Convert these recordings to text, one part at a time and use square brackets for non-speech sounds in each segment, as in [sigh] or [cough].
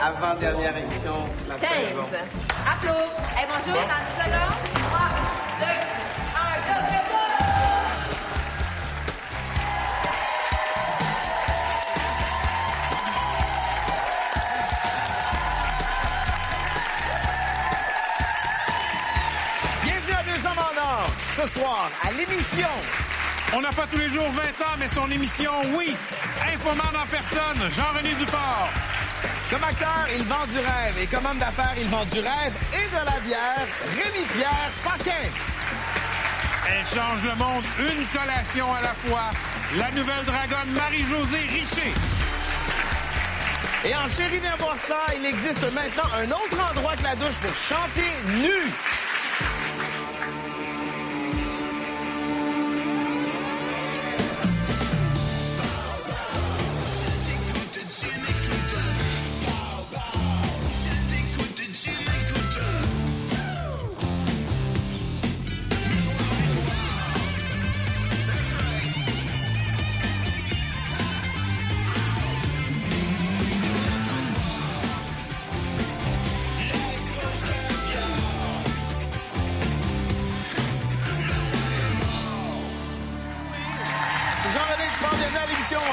avant-dernière émission de la 15. saison. Applause. Hey, bonjour, dans 10 secondes. 3, 2, 1, go, go, go! Bienvenue à Deux Hommes en Or. Ce soir, à l'émission, On n'a pas tous les jours 20 ans, mais son émission, oui. Infoman en personne, Jean-René Duport. Comme acteur, il vend du rêve. Et comme homme d'affaires, il vend du rêve et de la bière. Rémi-Pierre Paquin. Elle change le monde une collation à la fois. La nouvelle dragonne Marie-Josée Richer. Et en chéri, viens voir ça, il existe maintenant un autre endroit que la douche pour chanter nu.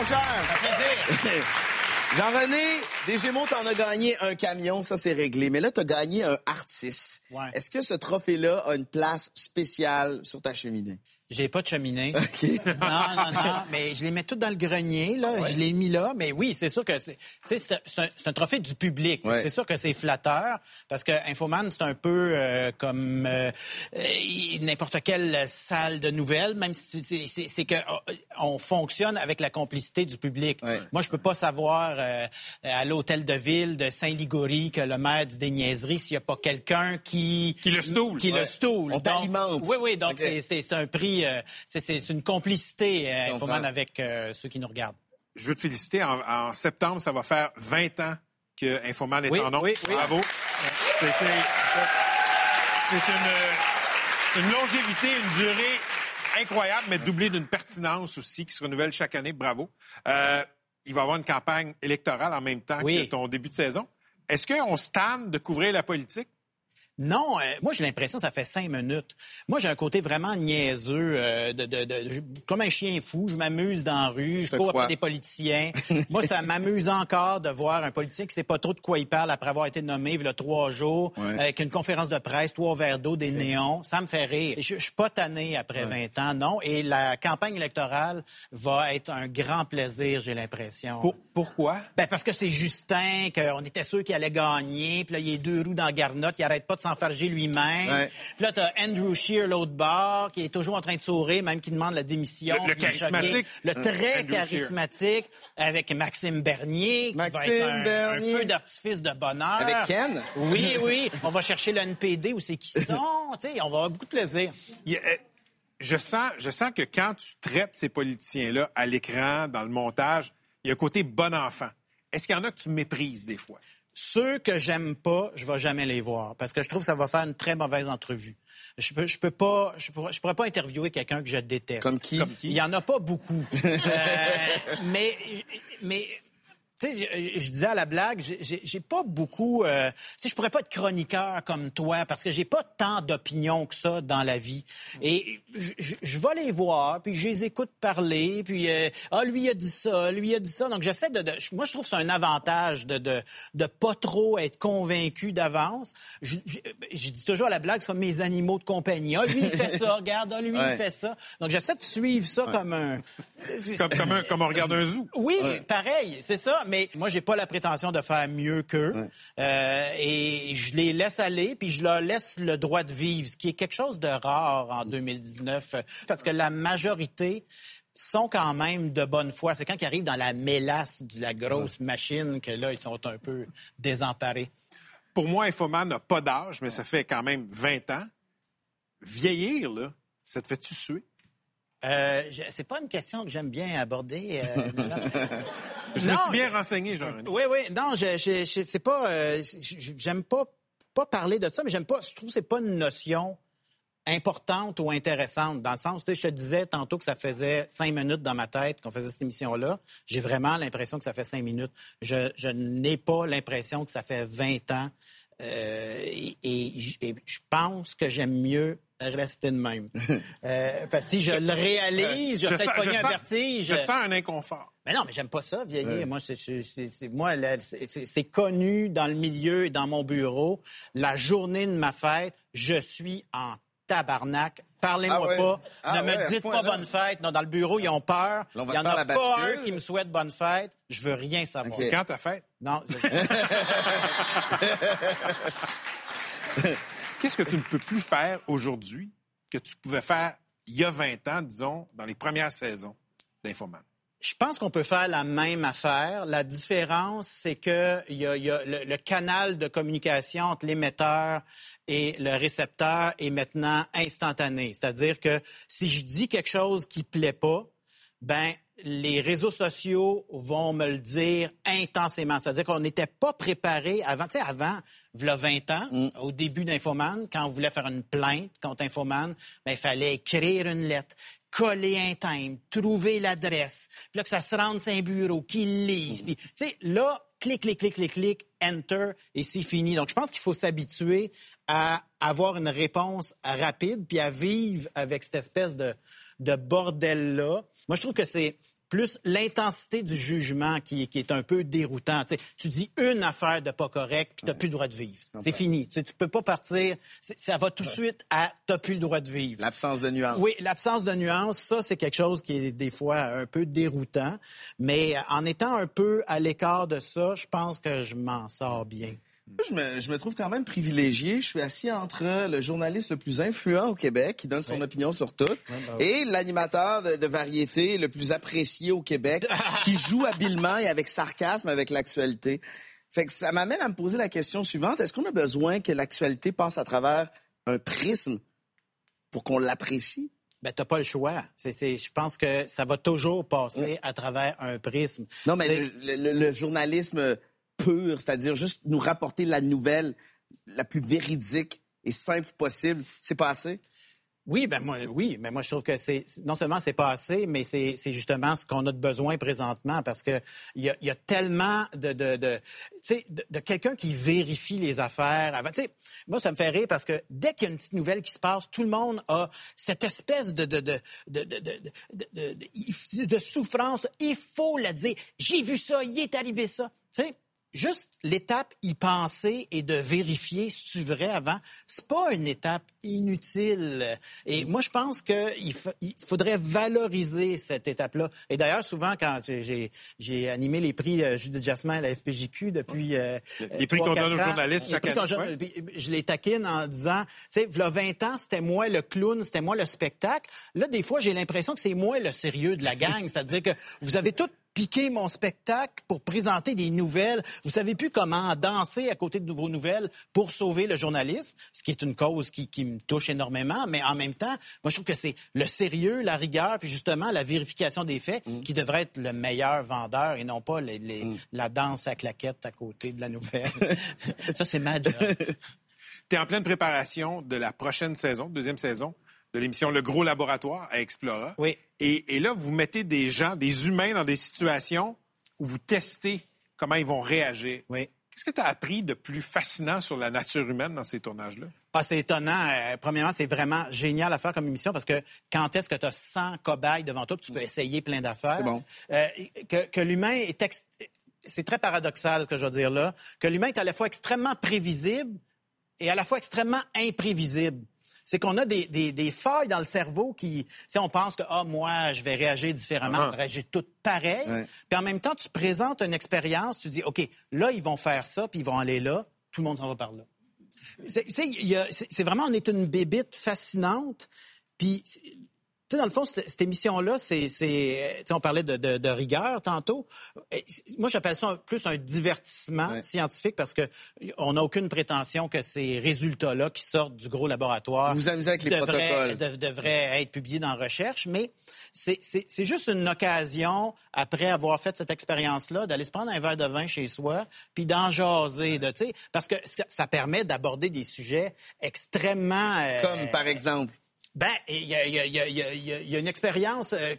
[laughs] Jean-René, des Gémeaux, t'en as gagné un camion, ça c'est réglé. Mais là, t'as gagné un artiste. Ouais. Est-ce que ce trophée-là a une place spéciale sur ta cheminée? J'ai pas de cheminée. [laughs] OK. Non, non, non. Mais je les mets toutes dans le grenier, là. Je les mis là. Mais oui, c'est sûr que c'est, tu sais, c'est, un, trophée du public. Ouais. C'est sûr que c'est flatteur parce que Infoman, c'est un peu euh, comme euh, n'importe quelle salle de nouvelles, même si tu- c'est, que euh, on fonctionne avec la complicité du public. Ouais. Moi, je peux pas savoir euh, à l'hôtel de ville de Saint-Ligory que le maire dit des niaiseries s'il y a pas quelqu'un qui Qui le stoule. qui Ouais. le stoule. On Donc. Oui, oui. Donc c'est un prix, euh, c'est, une complicité euh, Infoman avec euh, ceux qui nous regardent. Je veux te féliciter. En, en septembre, ça va faire 20 ans que Infoman est Oui, en nom. oui, oui. Bravo. C'est, une, longévité, une durée incroyable, mais doublée d'une pertinence aussi qui se renouvelle chaque année. Bravo. Euh, il va y avoir une campagne électorale en même temps Oui. que ton début de saison. Est-ce qu'on se tanne de couvrir la politique? Non, euh, moi j'ai l'impression que ça fait cinq minutes. Moi j'ai un côté vraiment niaiseux, euh, de, de, de- je- comme un chien fou. Je m'amuse dans la rue, je cours après des politiciens. [laughs] moi ça m'amuse encore de voir un politicien qui sait pas trop de quoi il parle après avoir été nommé il y a trois jours, Ouais. avec une conférence de presse, trois verres d'eau, des néons. Ça me fait rire. Je, je suis pas tanné après 20 ans, non. Et la campagne électorale va être un grand plaisir, j'ai l'impression. Pour- pourquoi? Ben parce que c'est Justin, qu'on était sûr qu'il allait gagner. Puis là, il est deux roues dans garnotte, il arrête pas de s'enfarger lui-même. Ouais. Puis là, t'as Andrew Shear, l'autre bord, qui est toujours en train de sourire, même qui demande la démission. Le- charismatique. Le très Andrew charismatique, avec Maxime Bernier, qui va Maxime être un, Bernier. un feu d'artifice de bonheur. Avec Ken? Oui, oui. On va chercher le NPD où c'est qui sont. tu sais, on va avoir beaucoup de plaisir. Euh, je sens, je sens que quand tu traites ces politiciens-là à l'écran, dans le montage, il y a un côté bon enfant. Est-ce qu'il y en a que tu méprises des fois? Ceux que j'aime pas, je vais jamais les voir parce que je trouve que ça va faire une très mauvaise entrevue. Je peux, je peux pas, je pourrais, je pourrais pas interviewer quelqu'un que je déteste. Comme qui? Il y en a pas beaucoup. [laughs] Euh, mais, mais. Tu sais, je, disais à la blague, j'ai- pas beaucoup. Euh, tu sais, je pourrais pas être chroniqueur comme toi parce que j'ai pas tant d'opinions que ça dans la vie. Et je, vais les voir, puis je les écoute parler, puis euh, ah lui il a dit ça, lui il a dit ça. Donc j'essaie de, de- moi je trouve que c'est un avantage de, de de pas trop être convaincu d'avance. Je, je, je dis toujours à la blague, c'est comme mes animaux de compagnie. Ah lui il fait ça, regarde, ah lui Ouais. il fait ça. Donc j'essaie de suivre ça comme un Comme, comme, un- comme on regarde un zoo. oui, pareil, c'est ça. Mais moi, j'ai pas la prétention de faire mieux qu'eux. Euh, et je les laisse aller, puis je leur laisse le droit de vivre, ce qui est quelque chose de rare en 2019, euh, parce que la majorité sont quand même de bonne foi. C'est quand ils arrivent dans la mélasse de la grosse machine que là, ils sont un peu désemparés. Pour moi, Infoman n'a pas d'âge, mais ça fait quand même 20 ans. Vieillir, là, ça te fait-tu suer? Euh, c'est pas une question que j'aime bien aborder. euh, [laughs] Je me Non, suis bien renseigné, genre. Oui, oui. Non, je, je, je- c'est pas. euh, j'aime pas pas parler de ça, mais j'aime pas. Je trouve que c'est pas une notion importante ou intéressante, dans le sens, tu sais, je te disais tantôt que ça faisait cinq minutes dans ma tête qu'on faisait cette émission-là. J'ai vraiment l'impression que ça fait cinq minutes. Je, je n'ai pas l'impression que ça fait 20 ans. Euh, et, et- et je pense que j'aime mieux rester de même. [laughs] Euh, parce que si je le réalise, je vais peut-être pogner un sens- vertige. je sens un inconfort. Mais non, mais j'aime pas ça, vieillir. Moi, c'est, c'est- c'est- c'est- moi, là, c'est, c'est- c'est connu dans le milieu et dans mon bureau. La journée de ma fête, je suis en tabarnak. Parlez-moi Ah ouais? pas. Ah ne ouais, me dites pas bonne fête. Non, dans le bureau, ils ont peur. Il y en a la pas un qui me souhaite bonne fête. Je veux rien savoir. Ok. Quand t'as fait? Non, je- [laughs] [laughs] Qu'est-ce que tu ne peux plus faire aujourd'hui que tu pouvais faire il y a 20 ans, disons, dans les premières saisons d'Infoman? Je pense qu'on peut faire la même affaire. La différence, c'est que y a le, le canal de communication entre l'émetteur et le récepteur est maintenant instantané. C'est-à-dire que si je dis quelque chose qui plaît pas, ben les réseaux sociaux vont me le dire intensément. C'est-à-dire qu'on n'était pas préparé avant. Tu sais, avant, v'là 20 ans, au début d'Infoman, quand on voulait faire une plainte contre Infoman, ben, il fallait écrire une lettre, coller un timbre, trouver l'adresse, puis là que ça se rende sur un bureau, qu'il lise. Puis, tu sais, là, clic, clic, clic, clic, clic, enter, et c'est fini. Donc, je pense qu'il faut s'habituer à avoir une réponse rapide, puis à vivre avec cette espèce de, de bordel-là. Moi, je trouve que c'est plus l'intensité du jugement qui, qui est un peu déroutant. Tu, tu dis une affaire de pas correct, puis t'as plus le droit de vivre. C'est fini. Tu, tu peux pas partir. Ça va tout de suite à t'as plus le droit de vivre. L'absence de nuance. Oui, l'absence de nuance, ça, c'est quelque chose qui est des fois un peu déroutant. Mais en étant un peu à l'écart de ça, je pense que je m'en sors bien. Je me, je me trouve quand même privilégié. Je suis assis entre le journaliste le plus influent au Québec, qui donne son opinion sur tout, et l'animateur de, de variété le plus apprécié au Québec, [laughs] qui joue habilement et avec sarcasme avec l'actualité. Fait que ça m'amène à me poser la question suivante. Est-ce qu'on a besoin que l'actualité passe à travers un prisme pour qu'on l'apprécie? Ben, t'as pas le choix. C'est, c'est, je pense que ça va toujours passer à travers un prisme. Non, mais C'est- le, le- le journalisme c'est-à-dire juste nous rapporter la nouvelle la plus véridique et simple possible, c'est pas assez? Oui, ben moi, oui, mais moi je trouve que c'est non seulement c'est pas assez, mais c'est justement ce qu'on a de besoin présentement parce que il y a, tellement de de, de de, de quelqu'un qui vérifie les affaires. Avant, tu sais, moi ça me fait rire parce que dès qu'il y a une petite nouvelle qui se passe, tout le monde a cette espèce de de de de de, de, souffrance. Il faut la dire. J'ai vu ça, il est arrivé ça. Tu sais, juste l'étape y penser et de vérifier si tu vrai avant, c'est pas une étape inutile. Et moi, je pense qu'il il faudrait valoriser cette étape-là. Et d'ailleurs, souvent, quand j'ai animé les prix euh, Judith Jasmin à la FPJQ depuis... euh, Les prix trois, qu'on donne aux journalistes chaque prix année. Je les taquine en disant, tu sais, v'là 20 ans, c'était moi le clown, c'était moi le spectacle. Là, des fois, j'ai l'impression que c'est moi le sérieux de la gang. [laughs] C'est-à-dire que vous avez tout piqué mon spectacle pour présenter des nouvelles. Vous savez plus comment danser à côté de nouvelles pour sauver le journalisme, ce qui est une cause qui, qui me touche énormément. Mais en même temps, moi, je trouve que c'est le sérieux, la rigueur, puis justement la vérification des faits qui devrait être le meilleur vendeur et non pas les- les- la danse à claquettes à côté de la nouvelle. [laughs] Ça, c'est ma job. Tu es en pleine préparation de la prochaine saison, deuxième saison, de l'émission Le Gros Laboratoire à Explora. Oui. Et, et là, vous mettez des gens, des humains dans des situations où vous testez comment ils vont réagir. Oui. Qu'est-ce que tu as appris de plus fascinant sur la nature humaine dans ces tournages-là? Ah, c'est étonnant. Euh, premièrement, c'est vraiment génial à faire comme émission parce que quand est-ce que tu as 100 cobayes devant toi, puis tu peux essayer plein d'affaires? C'est bon. Euh, que que l'humain est... ex- C'est très paradoxal ce que je veux dire là. Que l'humain est à la fois extrêmement prévisible et à la fois extrêmement imprévisible. C'est qu'on a des, des, des failles dans le cerveau qui, tu sais, on pense que ah moi je vais réagir différemment, Ah. je vais réagir tout pareil. Ouais. Puis en même temps, tu présentes une expérience, tu dis ok là ils vont faire ça, puis ils vont aller là, tout le monde s'en va par là. C'est- c'est il y a- c'est- c'est vraiment, on est une bébite fascinante. Puis, sais, dans le fond, cette, cette émission-là, c'est, on parlait de, de- de rigueur tantôt. Moi, j'appelle ça un- plus un divertissement Ouais. scientifique parce que on n'a aucune prétention que ces résultats-là qui sortent du gros laboratoire Vous vous amusez avec les devraient, protocoles. de- devraient être publiés dans Recherche, mais c'est, juste une occasion, après avoir fait cette expérience-là, d'aller se prendre un verre de vin chez soi, puis d'en jaser, de, parce que ça, ça permet d'aborder des sujets extrêmement... euh, Comme par exemple. Ben, il y a, il y a- y a- y a- une expérience euh,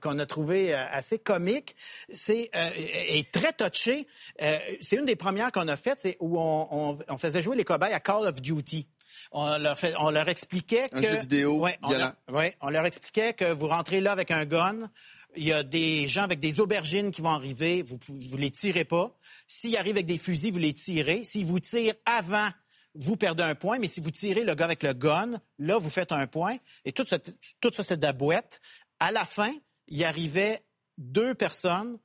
qu'on a trouvée euh, assez comique. C'est euh, et très touchée. Euh, c'est une des premières qu'on a faites, c'est où on, on- on faisait jouer les cobayes à Call of Duty. On leur, fait- on leur expliquait que Un jeu vidéo Ouais, on violent. leur- ouais, on leur expliquait que vous rentrez là avec un gun. Il y a des gens avec des aubergines qui vont arriver. Vous vous les tirez pas. S'ils arrivent avec des fusils, vous les tirez. S'ils vous tirent avant vous perdez un point, mais si vous tirez le gars avec le gun, là, vous faites un point. Et tout ça, tout ça c'est de la boîte. À la fin, il arrivait deux personnes,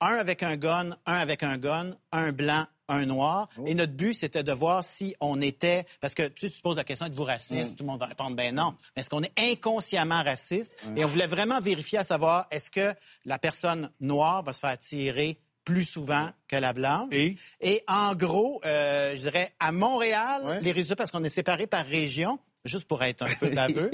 un avec un gun, un avec un gun, un blanc, un noir. Et notre but, c'était de voir si on était... Parce que tu sais, tu te poses la question, êtes-vous raciste? Tout le monde va répondre, ben non. Mais est-ce qu'on est inconsciemment raciste? Et on voulait vraiment vérifier à savoir, est-ce que la personne noire va se faire tirer plus souvent que la blanche? Et? Et en gros, euh, je dirais, à Montréal, Ouais. les résultats, parce qu'on est séparés par région, juste pour être un peu [laughs] baveux.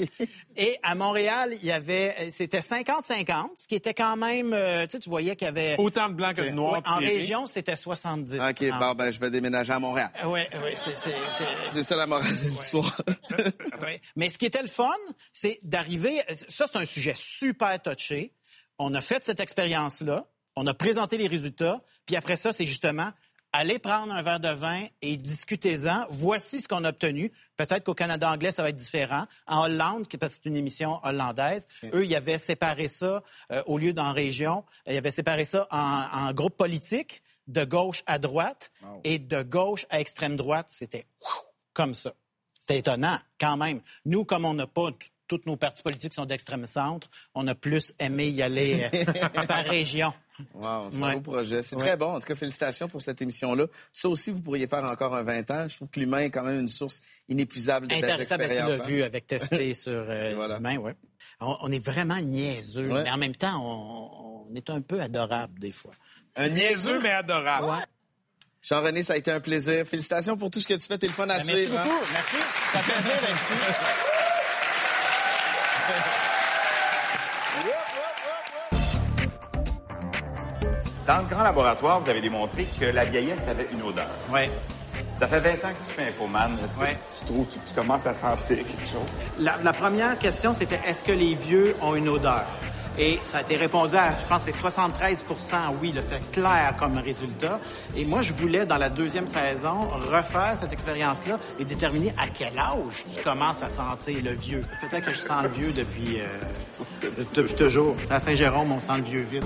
Et à Montréal, il y avait, euh, c'était 50-50, ce qui était quand même, euh, tu sais, tu voyais qu'il y avait... Autant de blancs que de noirs Ouais, en région, c'était 70. OK, bon, ben, je vais déménager à Montréal. Oui, oui, c'est... c'est- ça la morale de l'histoire. [laughs] Ouais. Mais ce qui était le fun, c'est d'arriver. Ça, c'est un sujet super touché. On a fait cette expérience-là. On a présenté les résultats. Puis après ça, c'est justement aller prendre un verre de vin et discutez-en. Voici ce qu'on a obtenu. Peut-être qu'au Canada anglais, ça va être différent. En Hollande, qui- parce que c'est une émission hollandaise, eux, ils avaient séparé ça euh, au lieu d'en région. Ils avaient séparé ça en, en groupe politique, de gauche à droite et de gauche à extrême droite. C'était comme ça. C'était étonnant, quand même. Nous, comme on n'a pas tous nos partis politiques sont d'extrême centre, on a plus aimé y aller euh, [laughs] par région. Wow, c'est Ouais. un beau projet. C'est Ouais. très bon. En tout cas, félicitations pour cette émission-là. Ça aussi, vous pourriez faire encore un 20 ans. Je trouve que l'humain est quand même une source inépuisable de belles Intéressant, tu expériences. hein. vu avec testé [laughs] sur euh, voilà. humains, ouais. On, on est vraiment niaiseux, Ouais. mais en même temps, on, on est un peu adorable des fois. Un Niaiseux, mais adorable. Jean-René, ça a été un plaisir. Félicitations pour tout ce que tu fais. T'es le fun à Ben, merci suivre. hein. beaucoup, merci. Ça fait plaisir d'être ici. [laughs] Dans le grand laboratoire, vous avez démontré que la vieillesse avait une odeur. Ouais. Ça fait 20 ans que tu fais Infoman. Est-ce que Ouais. tu trouves que tu commences à sentir quelque chose? La, la première question, c'était est-ce que les vieux ont une odeur? Et ça a été répondu à, je pense, c'est 73% oui, c'est clair comme résultat. Et moi, je voulais, dans la deuxième saison, refaire cette expérience-là et déterminer à quel âge tu commences à sentir le vieux. Peut-être que je sens le vieux depuis, euh, depuis toujours. C'est à Saint-Jérôme, on sent le vieux vite.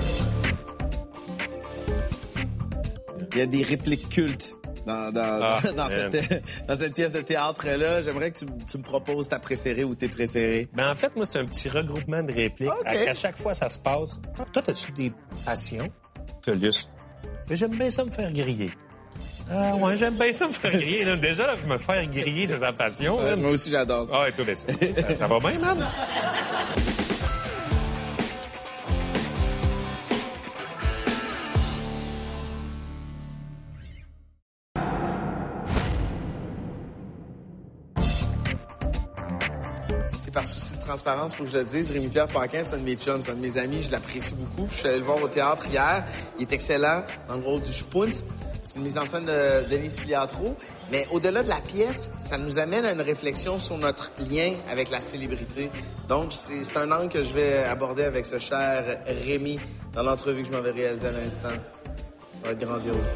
Il y a des répliques cultes dans, dans, Ah, dans, [laughs] cette, dans cette pièce de théâtre-là. J'aimerais que tu, tu me proposes ta préférée ou tes préférés. Ben, en fait, moi, c'est un petit regroupement de répliques. Ok. À, à chaque fois, ça se passe. Toi, as-tu des passions? Plus. Mais j'aime bien ça me faire griller. Ah, ouais, j'aime bien ça me faire griller. là. Déjà, là, me faire griller, c'est sa passion. Euh, moi aussi, j'adore ça. Ah, et toi, laisse ça. ça. Ça va bien, man? Transparence, que je le dise. Rémi-Pierre Paquin, c'est un de mes chums, c'est un de mes amis, je l'apprécie beaucoup. Je suis allé le voir au théâtre hier. Il est excellent dans le rôle du Spunz. C'est une mise en scène de Denise Filiatro. Mais au-delà de la pièce, ça nous amène à une réflexion sur notre lien avec la célébrité. Donc, c'est un angle que je vais aborder avec ce cher Rémi dans l'entrevue que je m'en vais réaliser à l'instant. Ça va être grandiose.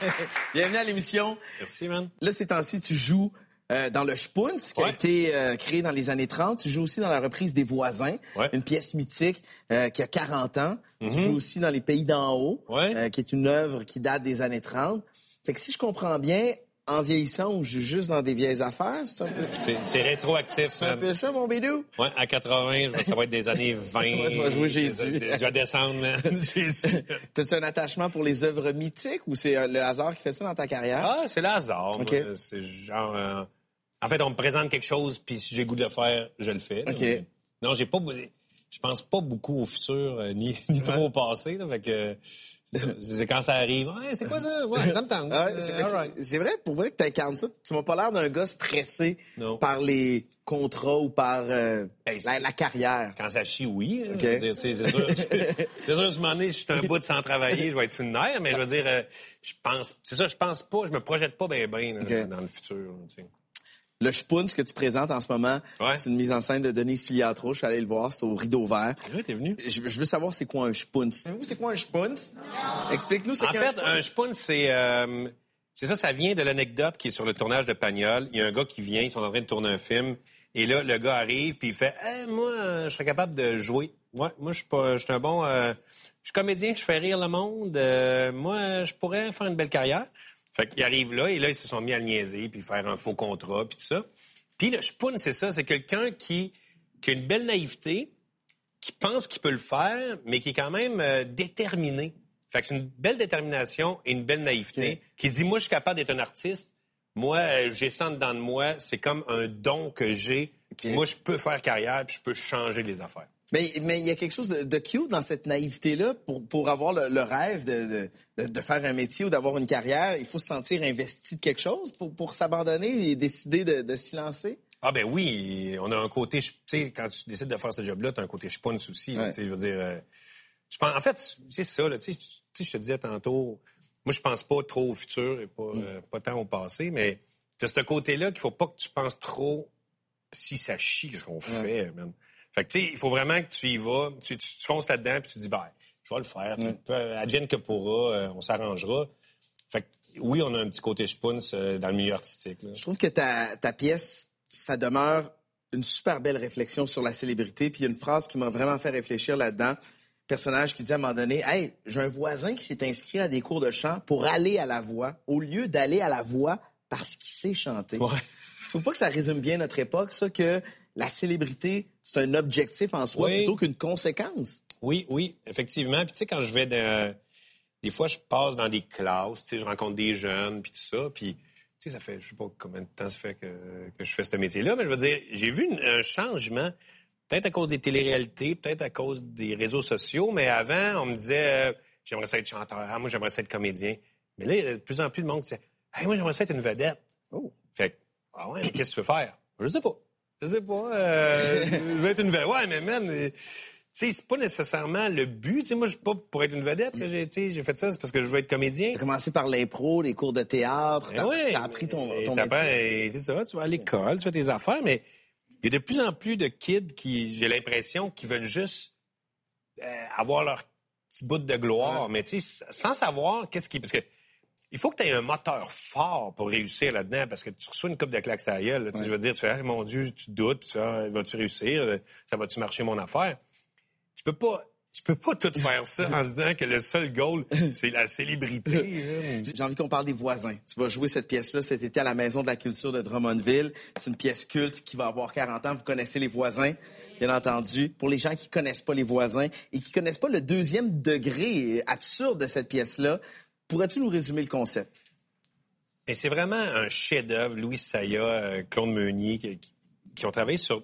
[laughs] Bienvenue à l'émission. Merci, man. Là, ces temps-ci, tu joues euh, dans le Spunz, qui a été euh, créé dans les années 30. Tu joues aussi dans la reprise des Voisins, Ouais. une pièce mythique euh, qui a 40 ans. Tu joues aussi dans Les Pays d'en haut, Ouais. euh, qui est une œuvre qui date des années 30. Fait que si je comprends bien, en vieillissant, on joue juste dans des vieilles affaires. C'est un peu, [laughs] C'est rétroactif, c'est un peu ça, mon bidou? Ouais, à 80, ça va être des années [laughs] 20. Ouais, ça va jouer Jésus. Je vais descendre. [laughs] Jésus. T'as-tu un attachement pour les œuvres mythiques ou c'est euh, le hasard qui fait ça dans ta carrière? Ah, c'est le hasard. C'est genre. euh, En fait, on me présente quelque chose, puis si j'ai le goût de le faire, je le fais. Non, j'ai pas. Je pense pas beaucoup au futur, euh, ni, ni trop au passé. Là, fait que C'est quand ça arrive. Ouais, c'est quoi ça? Ouais, ça me tente. [laughs] Euh, c'est- right. vrai, pour vrai que tu incarnes ça. Tu m'as pas l'air d'un gars stressé par les contrats ou par euh, Hey, la, carrière. Quand ça chie, oui. là. OK. Je veux dire, tu sais, C'est sûr, ce moment donné, si je suis un bout de sans travailler, je vais être sur le nerf, mais je veux dire, euh, je pense, c'est ça, je pense pas, je me projette pas bien, bien dans le futur. Le Spoon, ce que tu présentes en ce moment, Ouais. c'est une mise en scène de Denise Filiatro. Je suis allé le voir, c'est au Rideau Vert. Ouais, t'es venu? Je, je veux savoir c'est quoi un Spoon. Savez-vous c'est quoi un Spoon? Explique-nous c'est En quoi fait, un spoon, c'est euh, c'est ça, ça vient de l'anecdote qui est sur le tournage de Pagnol. Il y a un gars qui vient, ils sont en train de tourner un film, et là, le gars arrive, puis il fait hey, moi, je serais capable de jouer. Ouais, moi, je suis pas, je suis un bon, euh, je suis comédien, je fais rire le monde. Euh, moi, je pourrais faire une belle carrière. Fait qu'il arrive là, et là, ils se sont mis à niaiser, puis faire un faux contrat, puis tout ça. Puis le spoon, c'est ça, c'est quelqu'un qui, qui a une belle naïveté, qui pense qu'il peut le faire, mais qui est quand même euh, déterminé. Fait que c'est une belle détermination et une belle naïveté. Qui dit, moi, je suis capable d'être un artiste. Moi, euh, j'ai ça dedans de moi. C'est comme un don que j'ai. Moi, je peux faire carrière, puis je peux changer les affaires. Mais mais il y a quelque chose de, de cute dans cette naïveté-là. Pour, pour avoir le, le rêve de, de, de faire un métier ou d'avoir une carrière, il faut se sentir investi de quelque chose pour, pour s'abandonner et décider de, de s'y lancer? Ah ben oui, on a un côté, tu sais, quand tu décides de faire ce job-là, tu as un côté spoons aussi. là, Ouais. tu sais, je veux dire, euh, tu penses, en fait, c'est ça, tu sais, je te disais tantôt, moi je pense pas trop au futur et pas, euh, pas tant au passé, mais tu as ce côté-là qu'il faut pas que tu penses trop si ça chie ce qu'on fait, man. Fait que tu sais, il faut vraiment que tu y vas, tu, tu, tu fonces là-dedans puis tu dis, ben, je vais le faire, peu- advienne que pourra, euh, on s'arrangera. Fait que oui, on a un petit côté spoons euh, dans le milieu artistique. Là. Je trouve que ta, ta pièce, ça demeure une super belle réflexion sur la célébrité. Puis il y a une phrase qui m'a vraiment fait réfléchir là-dedans. Personnage qui dit à un moment donné, hey, j'ai un voisin qui s'est inscrit à des cours de chant pour aller à la voix, au lieu d'aller à la voix parce qu'il sait chanter. Ouais. Je trouve pas que ça résume bien notre époque, ça, que la célébrité, c'est un objectif en soi Oui. plutôt qu'une conséquence. Oui, oui, effectivement. Puis tu sais, quand je vais dans... Des fois, je passe dans des classes, tu sais, je rencontre des jeunes, puis tout ça, puis... Tu sais, ça fait, je sais pas combien de temps ça fait que, que je fais ce métier-là, mais je veux dire, j'ai vu une- un changement, peut-être à cause des téléréalités, peut-être à cause des réseaux sociaux, mais avant, on me disait, euh, j'aimerais ça être chanteur, ah, moi, j'aimerais ça être comédien. Mais là, il y a de plus en plus de monde qui dit, hey, moi, j'aimerais ça être une vedette. Oh. Fait que, ah ouais, mais qu'est-ce que tu veux faire? Je sais pas. Je sais pas. Euh, [laughs] je veux être une vedette. Ouais, mais man, euh, tu sais, c'est pas nécessairement le but. Tu sais, moi, je suis pas pour être une vedette que j'ai, tu sais, j'ai fait ça, c'est parce que je veux être comédien. T'as commencé par l'impro, les cours de théâtre, t'as ouais. t'as appris ton, ton métier. tu ça, tu vas à l'école, tu fais tes affaires, mais il y a de plus en plus de kids qui, j'ai l'impression, qui veulent juste euh, avoir leur petit bout de gloire, mais tu sais, sans savoir qu'est-ce qui... Parce que il faut que tu aies un moteur fort pour réussir là-dedans, parce que tu reçois une coupe de claques à la gueule. là. Tu Je veux dire, tu fais, Ah, mon Dieu, tu doutes, puis ça, vas-tu réussir? Ça va-tu marcher mon affaire? Tu peux pas... Tu peux pas tout faire ça en se disant que le seul goal, c'est la célébrité. [laughs] J'ai envie qu'on parle des voisins. Tu vas jouer cette pièce-là cet été à la Maison de la Culture de Drummondville. C'est une pièce culte qui va avoir 40 ans. Vous connaissez les voisins, bien entendu. Pour les gens qui connaissent pas les voisins et qui connaissent pas le deuxième degré absurde de cette pièce-là, pourrais-tu nous résumer le concept? Et c'est vraiment un chef-d'œuvre, Louis Saya, euh, Claude Meunier, qui, ont travaillé sur.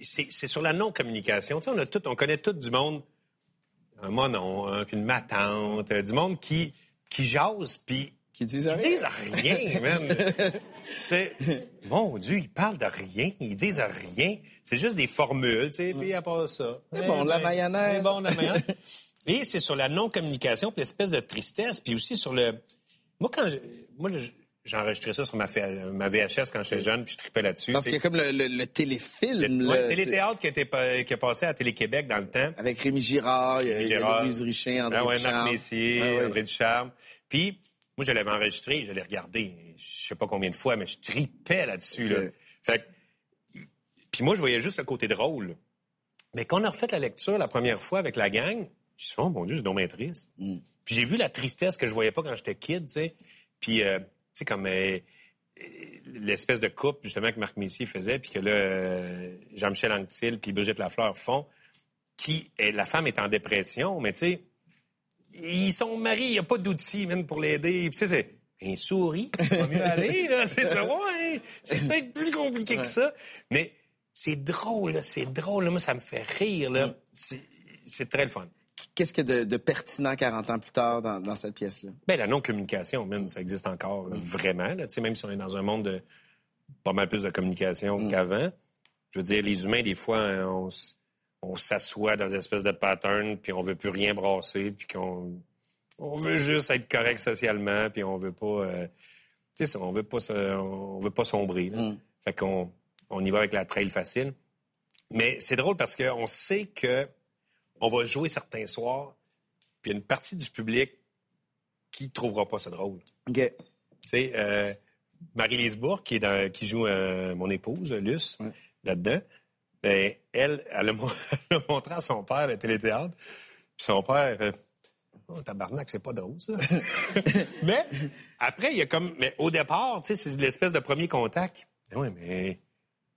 C'est sur la non-communication. Tu sais, on a tout, on connaît tout du monde, un monon, une matante, euh, du monde qui qui jase, puis Qui disent ils rien? disent rien, man. [laughs] C'est mon Dieu, ils parlent de rien, ils disent rien. C'est juste des formules, tu sais. Puis à part ça, Mais bon, la mayonnaise. mais bon, la mayonnaise. Et c'est sur la non-communication, puis l'espèce de tristesse, puis aussi sur le. Moi, quand je... moi, j'ai enregistré ça sur ma, ma VHS quand j'étais jeune, puis je tripais là-dessus. Parce qu'il y a comme le, le- le téléfilm. le, ouais, téléthéâtre qui, a qui passé à Télé-Québec dans le temps. Avec Rémi Girard, Gérard. Louise Richer, André Ah ouais, Ducharme. Marc Messier, ouais. André Ducharme. Puis, moi, je l'avais enregistré, je l'ai regardé, je sais pas combien de fois, mais je tripais là-dessus. Là. Fait puis moi, je voyais juste le côté drôle. Mais quand on a refait la lecture la première fois avec la gang, je suis dit, oh mon Dieu, c'est bien triste. Mm. Puis j'ai vu la tristesse que je voyais pas quand j'étais kid, tu sais. Puis, euh, tu sais, comme euh, euh, l'espèce de coupe, justement, que Marc Messier faisait, puis que là, euh, Jean-Michel Anctil puis Brigitte Lafleur font, qui, la femme est en dépression, mais tu sais, ils sont mariés, il n'y a pas d'outils, même, pour l'aider. Puis, tu sais, c'est un souris, va mieux aller, là. [laughs] C'est ouais, c'est peut-être plus compliqué que ça. Mais c'est drôle, c'est drôle, là. Moi, ça me fait rire, là. C'est- C'est très le fun. Qu'est-ce qu'il y a de, de pertinent 40 ans plus tard dans, dans cette pièce-là? Ben, la non-communication, ça existe encore là, vraiment. Là. Même si on est dans un monde de pas mal plus de communication qu'avant. Je veux dire, les humains, des fois, hein, on, s'assoit dans une espèce de pattern, puis on veut plus rien brasser, puis qu'on on veut juste être correct socialement, puis on veut pas... euh, tu sais, on veut pas, on veut pas sombrer. là. Fait qu'on on y va avec la trail facile. Mais c'est drôle parce qu'on sait que on va jouer certains soirs, puis il y a une partie du public qui trouvera pas ça drôle. OK. Tu sais, euh, Marie-Lise Bourg, qui, est dans- qui joue euh, mon épouse, Luce, là-dedans, ben, elle, elle a, mo- [laughs] elle a montré à son père le téléthéâtre. Puis son père, euh, oh, tabarnak, c'est pas drôle, ça. [laughs] mais après, il y a comme. Mais au départ, tu sais, c'est l'espèce de premier contact. Oui, mais il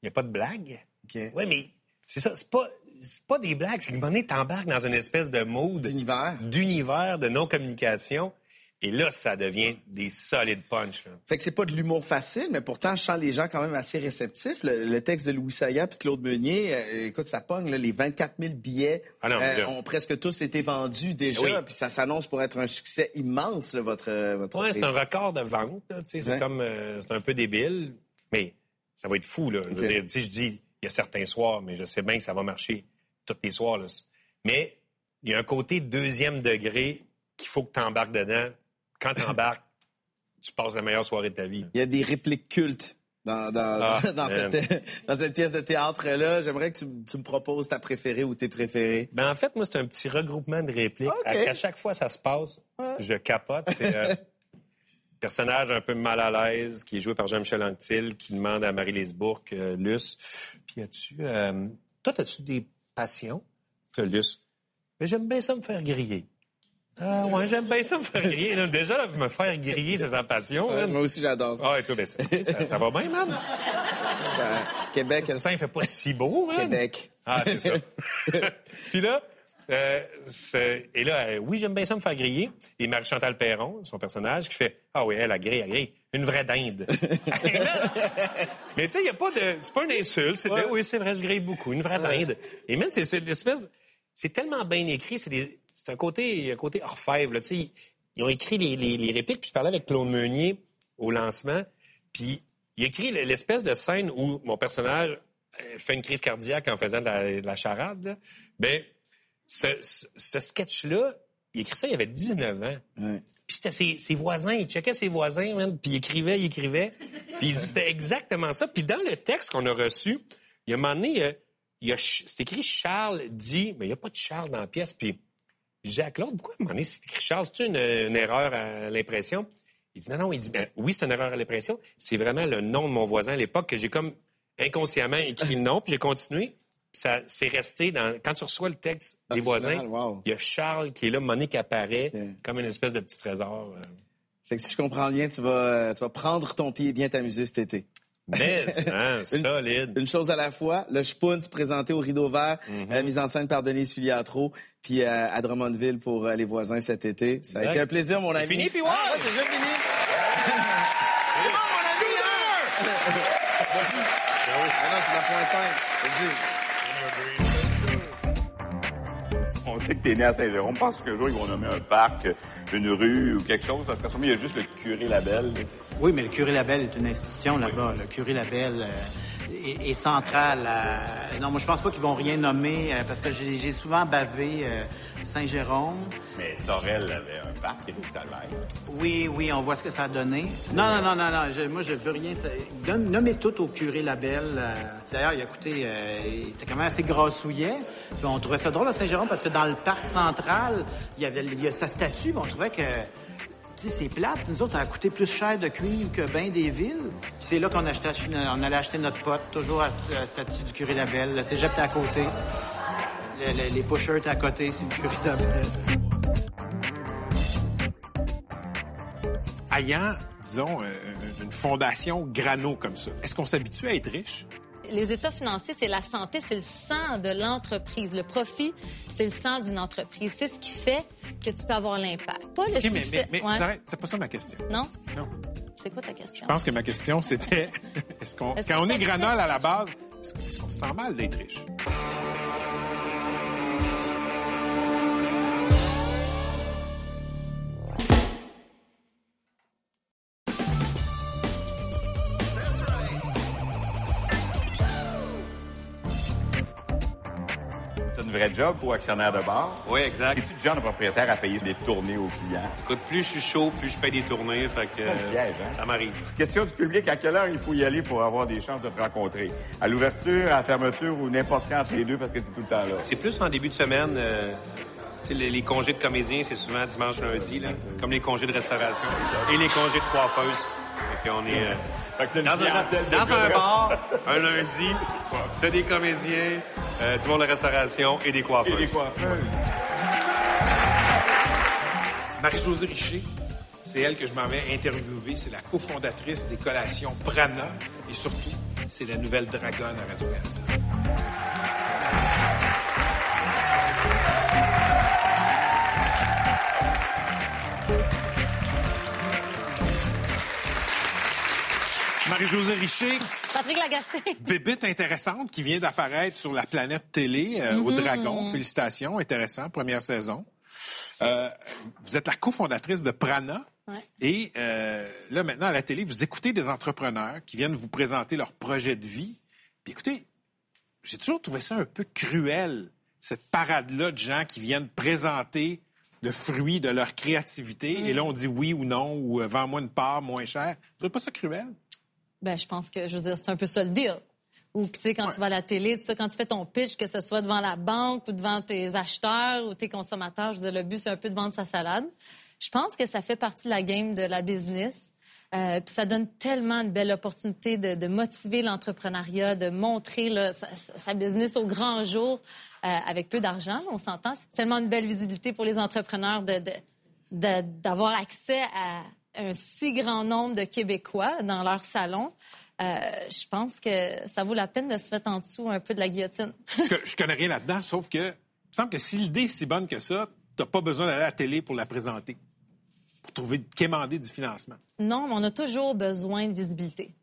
n'y a pas de blague. OK. Oui, mais c'est ça, c'est pas. C'est pas des blagues, c'est moment donné, t'embarques dans une espèce de mode D'univers. d'univers, de non-communication. Et là, ça devient des solides punch. là. Fait que c'est pas de l'humour facile, mais pourtant, je sens les gens quand même assez réceptifs. Le, le texte de Louis Saya puis Claude Meunier, euh, écoute, ça pogne, là, les 24 000 billets Ah non, euh, ont presque tous été vendus déjà, Oui. puis ça s'annonce pour être un succès immense, là, votre... euh, votre Ouais, c'est un record de vente. C'est Ouais. comme, euh, c'est un peu débile, mais ça va être fou. Là. Veux dire, je dis, il y a certains soirs, mais je sais bien que ça va marcher tous les soirs. Là. Mais il y a un côté deuxième degré qu'il faut que tu embarques dedans. Quand tu embarques, [laughs] tu passes la meilleure soirée de ta vie. Il y a des répliques cultes dans, dans, Ah, [laughs] dans, cette, [laughs] dans cette pièce de théâtre-là. J'aimerais que tu, tu me proposes ta préférée ou tes préférés. Ben, en fait, moi, c'est un petit regroupement de répliques. À, à chaque fois ça se passe, je capote. C'est euh, personnage un peu mal à l'aise qui est joué par Jean-Michel Anctil qui demande à Marie-Lise Bourque, euh, Luce, puis as-tu... euh, toi, as-tu des là, Luce, mais j'aime bien ça me faire griller. Ah ouais, j'aime bien ça me faire griller. là. Déjà, là, me faire griller, c'est sa passion. Ouais, moi aussi, j'adore ça. Ah, et toi, ben, ça, ça, ça [laughs] va bien, man? Euh, Québec, Le sein, il fait pas si beau, man. Québec. Ah, c'est ça. [laughs] Puis là, euh, et là, euh, oui, j'aime bien ça me faire griller. Et Marie-Chantal Perron, son personnage, qui fait Ah oui, elle a grillé, elle grille. Une vraie dinde. [laughs] [laughs] Mais tu sais, il n'y a pas de. C'est pas une insulte. C'est de, oui, c'est vrai, je grille beaucoup. Une vraie dinde. Et même, c'est l'espèce. C'est tellement bien écrit. C'est des- c'est un côté, un côté orfèvre. Là, tu sais. ils, ont écrit les, les- les répliques. Puis je parlais avec Claude Meunier au lancement. Puis il a écrit l'espèce de scène où mon personnage euh, fait une crise cardiaque en faisant de la, de la charade. Là. Ben, ce, ce- ce sketch-là, il écrit ça, il avait 19 ans. Ouais. Puis c'était ses, voisins, il checkait ses voisins, puis il écrivait, il écrivait. Puis c'était exactement ça. Puis dans le texte qu'on a reçu, il y a un moment donné, Ch- c'est écrit Charles dit, mais il n'y a pas de Charles dans la pièce. Puis je dis à Claude, pourquoi à un moment donné, c'est écrit Charles? C'est une, une erreur à l'impression? Il dit non, non, il dit, ben, oui, c'est une erreur à l'impression. C'est vraiment le nom de mon voisin à l'époque que j'ai comme inconsciemment écrit le nom, puis j'ai continué. Ça c'est resté dans. Quand tu reçois le texte des Original, voisins, wow. il y a Charles qui est là, Monique apparaît comme une espèce de petit trésor. euh. Fait que si je comprends bien, tu vas, tu vas prendre ton pied et bien t'amuser cet été. Mais, [laughs] hein, Une- solide. Une chose à la fois, le Spoons présenté au Rideau Vert, euh, mise en scène par Denise Filiatro, puis euh, à Drummondville pour euh, les voisins cet été. Ça a Exact. été un plaisir, mon ami. fini, puis ouais! Ah, c'est déjà fini. [laughs] Ah non, [laughs] c'est la point 5. On sait que t'es né à Saint-Jérôme. Pense qu'un jour, ils vont nommer un parc, une rue ou quelque chose. Parce qu'en ce moment, il y a juste le curé Labelle. Oui, mais le curé Labelle est une institution là-bas. Le curé Labelle euh, est, est central. à- Non, moi, je pense pas qu'ils vont rien nommer euh, parce que j'ai j'ai souvent bavé euh, Saint-Jérôme. Mais Sorel avait un parc, y avait Salaire. Oui, oui, on voit ce que ça a donné. Non, non, non, non, non. je- moi, je veux rien. Nommez tout au curé Labelle. euh. D'ailleurs, il a coûté. euh, il était quand même assez grassouillet. Puis on trouvait ça drôle à Saint-Jérôme parce que dans le parc central, il y avait il y a sa statue. puis on trouvait que. Tu sais, c'est plate. Nous autres, ça a coûté plus cher de cuivre que bien des villes. Puis c'est là qu'on on allait acheter notre pote, toujours à la statue du curé Labelle. Le cégep était à côté. Le- le- les pushers à côté, c'est curé Labelle. Ayant, disons, euh, une fondation grano comme ça, est-ce qu'on s'habitue à être riche? Les états financiers, c'est la santé, c'est le sang de l'entreprise. Le profit, c'est le sang d'une entreprise. C'est ce qui fait que tu peux avoir l'impact. Pas le OK, mais, succès. mais, mais Ouais. Zarek, c'est pas ça ma question. Non? Non. C'est quoi ta question? Je pense que ma question, c'était [laughs] est-ce qu'on, Est-ce quand on est granol à la base, est-ce est-ce qu'on se sent mal d'être riche? Vrai job pour actionnaire de bar. Oui, exact. Es-tu genre de propriétaire à payer des tournées aux clients? Écoute, plus je suis chaud, plus je paye des tournées. Fait que, piège, hein? Ça m'arrive. Question du public, à quelle heure il faut y aller pour avoir des chances de te rencontrer? À l'ouverture, à la fermeture ou n'importe quand entre les deux parce que tu es tout le temps là? C'est plus en début de semaine. euh, tu sais, les, les congés de comédiens, c'est souvent dimanche, lundi, là, comme les congés de restauration et les congés de coiffeuse. Qu'on est euh, Dans, un, dans bar, un lundi, t'as des comédiens, euh, tout le monde de restauration et des coiffeuses. Et des coiffeurs. Marie-Josée Richer, c'est elle que je m'en vais interviewer. C'est la cofondatrice des collations Prana. Et surtout, c'est la nouvelle dragonne à Radio-Canada. Marie-Josée Richer, Patrick Lagacé. bébête intéressante qui vient d'apparaître sur la planète télé euh, au Dragon. Félicitations, intéressant, première saison. Euh, vous êtes la cofondatrice de Prana. Ouais. Et euh, là, maintenant, à la télé, vous écoutez des entrepreneurs qui viennent vous présenter leur projet de vie. Puis écoutez, j'ai toujours trouvé ça un peu cruel, cette parade-là de gens qui viennent présenter le fruit de leur créativité. Et là, on dit oui ou non, ou vends-moi une part moins chère. Vous trouvez pas ça cruel? Ben, je pense que, je veux dire, c'est un peu ça le deal. Ou, tu sais, quand tu vas à la télé, tu sais, quand tu fais ton pitch, que ce soit devant la banque ou devant tes acheteurs ou tes consommateurs, je veux dire, le but, c'est un peu de vendre sa salade. Je pense que ça fait partie de la game de la business. Euh, puis ça donne tellement de belles opportunités de, de motiver l'entrepreneuriat, de montrer là, sa, sa business au grand jour euh, avec peu d'argent, on s'entend. C'est tellement une belle visibilité pour les entrepreneurs de- d'avoir accès à un si grand nombre de Québécois dans leur salon. Euh, je pense que ça vaut la peine de se mettre en dessous un peu de la guillotine. [laughs] que je connais rien là-dedans, sauf que il me semble que si l'idée est si bonne que ça, t'as pas besoin d'aller à la télé pour la présenter, pour trouver, quémander du financement. Non, mais on a toujours besoin de visibilité.